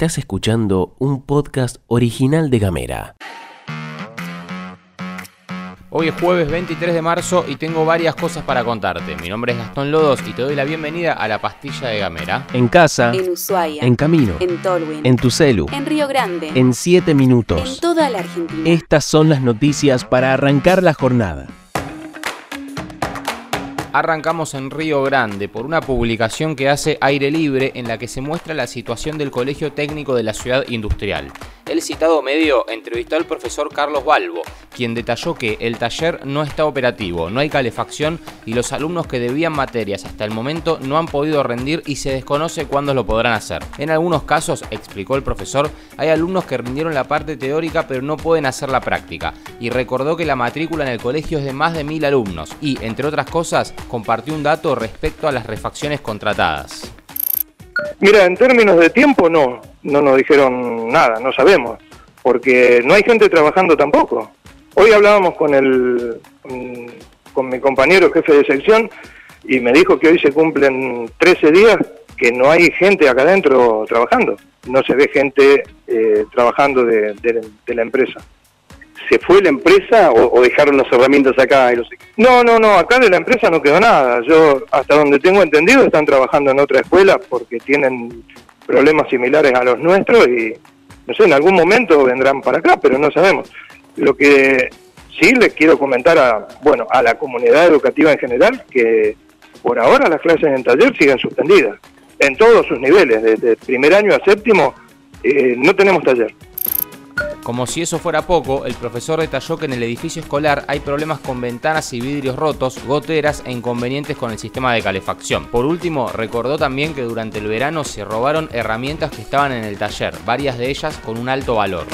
Estás escuchando un podcast original de Gamera. Hoy es jueves 23 de marzo y tengo varias cosas para contarte. Mi nombre es Gastón Lodos y te doy la bienvenida a la pastilla de Gamera. En casa, En Ushuaia. en camino, En Tolwyn. en tu celu, En Río Grande. en 7 En minutos. toda la Argentina. Estas son las noticias para arrancar la jornada. Arrancamos en Río Grande por una publicación que hace Aire Libre en la que se muestra la situación del Colegio Técnico de la Ciudad Industrial. El citado medio entrevistó al profesor Carlos Balbo, quien detalló que el taller no está operativo, no hay calefacción y los alumnos que debían materias hasta el momento no han podido rendir y se desconoce cuándo lo podrán hacer. En algunos casos, explicó el profesor, hay alumnos que rindieron la parte teórica pero no pueden hacer la práctica y recordó que la matrícula en el colegio es de más de mil alumnos y, entre otras cosas, compartió un dato respecto a las refacciones contratadas. Mira, en términos de tiempo no, no nos dijeron nada, no sabemos, porque no hay gente trabajando tampoco. Hoy hablábamos con el mm, con mi compañero jefe de sección y me dijo que hoy se cumplen 13 días que no hay gente acá adentro trabajando, no se ve gente eh, trabajando de, de- de la empresa. ¿Se fue la empresa o, dejaron las herramientas acá? y los- No, no, no, acá de la empresa no quedó nada. Yo, hasta donde tengo entendido, están trabajando en otra escuela porque tienen problemas similares a los nuestros y, no sé, en algún momento vendrán para acá, pero no sabemos. Lo que sí les quiero comentar a, bueno, a la comunidad educativa en general, que por ahora las clases en taller siguen suspendidas, en todos sus niveles, desde primer año a séptimo, eh, no tenemos taller. Como si eso fuera poco, el profesor detalló que en el edificio escolar hay problemas con ventanas y vidrios rotos, goteras e inconvenientes con el sistema de calefacción. Por último, recordó también que durante el verano se robaron herramientas que estaban en el taller, varias de ellas con un alto valor.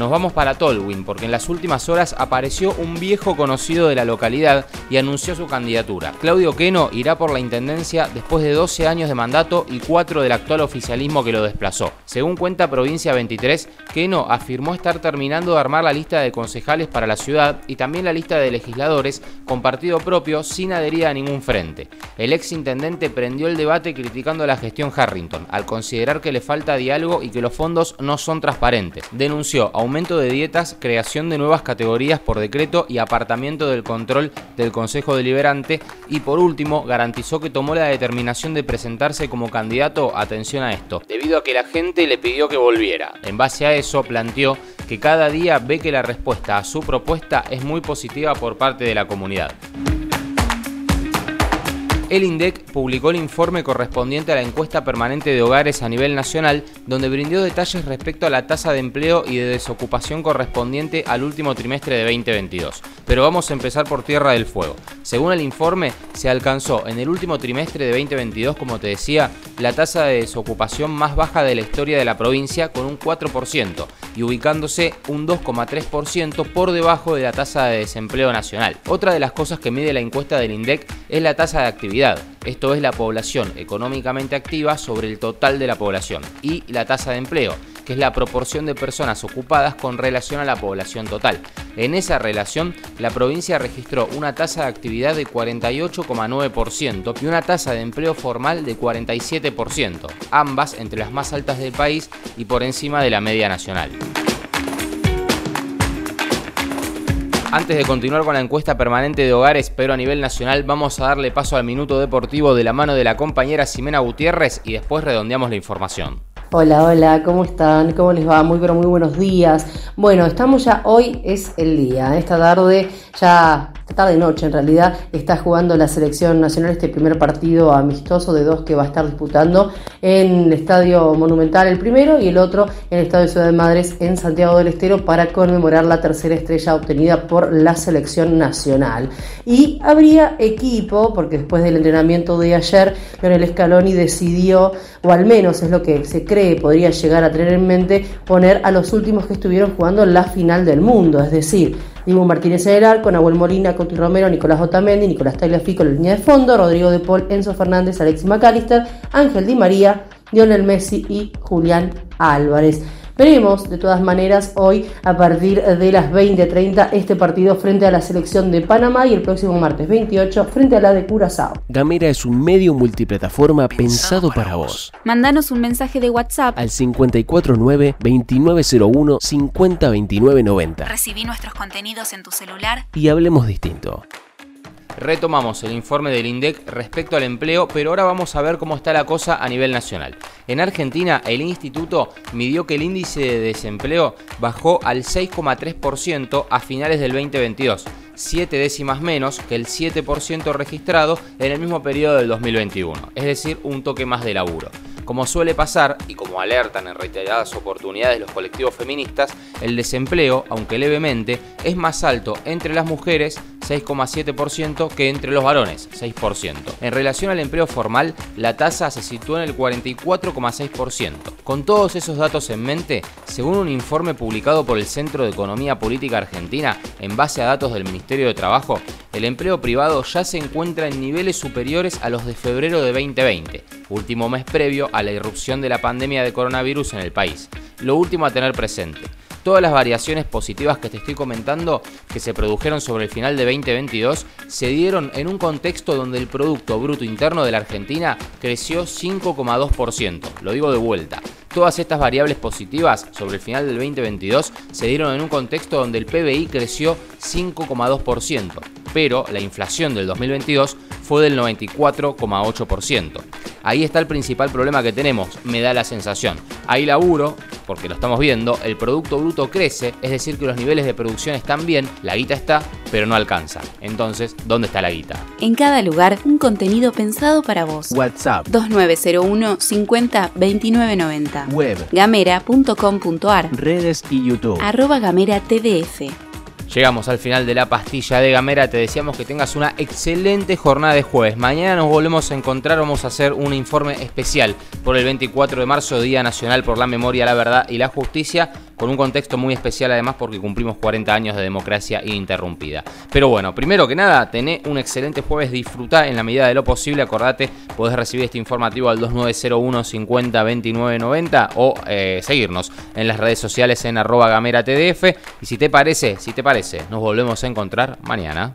Nos vamos para Tolwyn porque en las últimas horas apareció un viejo conocido de la localidad y anunció su candidatura. Claudio Queno irá por la intendencia después de 12 años de mandato y 4 del actual oficialismo que lo desplazó. Según cuenta Provincia 23, Queno afirmó estar terminando de armar la lista de concejales para la ciudad y también la lista de legisladores con partido propio sin adherir a ningún frente. El ex intendente prendió el debate criticando la gestión Harrington al considerar que le falta diálogo y que los fondos no son transparentes. Denunció aumento de dietas, creación de nuevas categorías por decreto y apartamiento del control del Consejo Deliberante y por último garantizó que tomó la determinación de presentarse como candidato, atención a esto, debido a que la gente le pidió que volviera. En base a eso planteó que cada día ve que la respuesta a su propuesta es muy positiva por parte de la comunidad. El INDEC publicó el informe correspondiente a la encuesta permanente de hogares a nivel nacional, donde brindó detalles respecto a la tasa de empleo y de desocupación correspondiente al último trimestre de 2022. Pero vamos a empezar por Tierra del Fuego. Según el informe, se alcanzó en el último trimestre de 2022, como te decía, la tasa de desocupación más baja de la historia de la provincia con un 4% y ubicándose un 2,3% por debajo de la tasa de desempleo nacional. Otra de las cosas que mide la encuesta del INDEC es la tasa de actividad, esto es la población económicamente activa sobre el total de la población, y la tasa de empleo, que es la proporción de personas ocupadas con relación a la población total. En esa relación, la provincia registró una tasa de actividad de 48,9% y una tasa de empleo formal de 47%, ambas entre las más altas del país y por encima de la media nacional. Antes de continuar con la encuesta permanente de hogares, pero a nivel nacional, vamos a darle paso al minuto deportivo de la mano de la compañera Ximena Gutiérrez y después redondeamos la información. Hola, hola, ¿cómo están? ¿Cómo les va? Muy, pero muy buenos días. Bueno, estamos ya, hoy es el día, esta tarde, ya, tarde noche en realidad, está jugando la selección nacional este primer partido amistoso de dos que va a estar disputando en el Estadio Monumental el primero y el otro en el Estadio Ciudad de Madres en Santiago del Estero para conmemorar la tercera estrella obtenida por la selección nacional. Y habría equipo, porque después del entrenamiento de ayer, Leonel Scaloni decidió, o al menos es lo que se cree, podría llegar a tener en mente poner a los últimos que estuvieron jugando la final del mundo, es decir, Dibu Martínez en el arco, Nahuel Molina, Coti Romero, Nicolás Otamendi, Nicolás Tagliafico en la línea de fondo, Rodrigo de Paul, Enzo Fernández, Alexis McAllister, Ángel Di María, Lionel Messi y Julián Álvarez. Veremos de todas maneras hoy a partir de las 20:30 este partido frente a la selección de Panamá y el próximo martes 28 frente a la de Curazao. Gamera es un medio multiplataforma pensado para vos. Mándanos un mensaje de WhatsApp Al 549-2901-502990 Recibí nuestros contenidos en tu celular. y hablemos distinto. Retomamos el informe del INDEC respecto al empleo, pero ahora vamos a ver cómo está la cosa a nivel nacional. En Argentina, el instituto midió que el índice de desempleo bajó al 6,3% a finales del 2022, 7 décimas menos que el 7% registrado en el mismo periodo del 2021, es decir, un toque más de laburo. Como suele pasar, y como alertan en reiteradas oportunidades los colectivos feministas, el desempleo, aunque levemente, es más alto entre las mujeres, 6,7%, que entre los varones, 6%. En relación al empleo formal, la tasa se sitúa en el 44,6%. Con todos esos datos en mente, según un informe publicado por el Centro de Economía Política Argentina, en base a datos del Ministerio de Trabajo, el empleo privado ya se encuentra en niveles superiores a los de febrero de 2020, último mes previo a la irrupción de la pandemia de coronavirus en el país. Lo último a tener presente. Todas las variaciones positivas que te estoy comentando que se produjeron sobre el final de 2022 se dieron en un contexto donde el Producto Bruto Interno de la Argentina creció 5,2%. Lo digo de vuelta. Todas estas variables positivas sobre el final del 2022 se dieron en un contexto donde el PBI creció 5,2%, pero la inflación del 2022 fue del 94,8%. Ahí está el principal problema que tenemos, me da la sensación. Hay laburo, porque lo estamos viendo, el Producto Bruto crece, es decir, que los niveles de producción están bien, la guita está, pero no alcanza. Entonces, ¿dónde está la guita? En cada lugar, un contenido pensado para vos. WhatsApp, 2901 50 29 90. web, Gamera.com.ar redes y YouTube. Arroba Gamera TDF. Llegamos al final de la pastilla de Gamera, te deseamos que tengas una excelente jornada de jueves. Mañana nos volvemos a encontrar, vamos a hacer un informe especial por el 24 de marzo, Día Nacional por la Memoria, la Verdad y la Justicia, con un contexto muy especial además porque cumplimos 40 años de democracia ininterrumpida. Pero bueno, primero que nada, tené un excelente jueves, disfrutá en la medida de lo posible, acordate, podés recibir este informativo al 2901 50 29 90 o eh, seguirnos en las redes sociales en arroba gamera tdf y si te parece, si te parece, nos volvemos a encontrar mañana.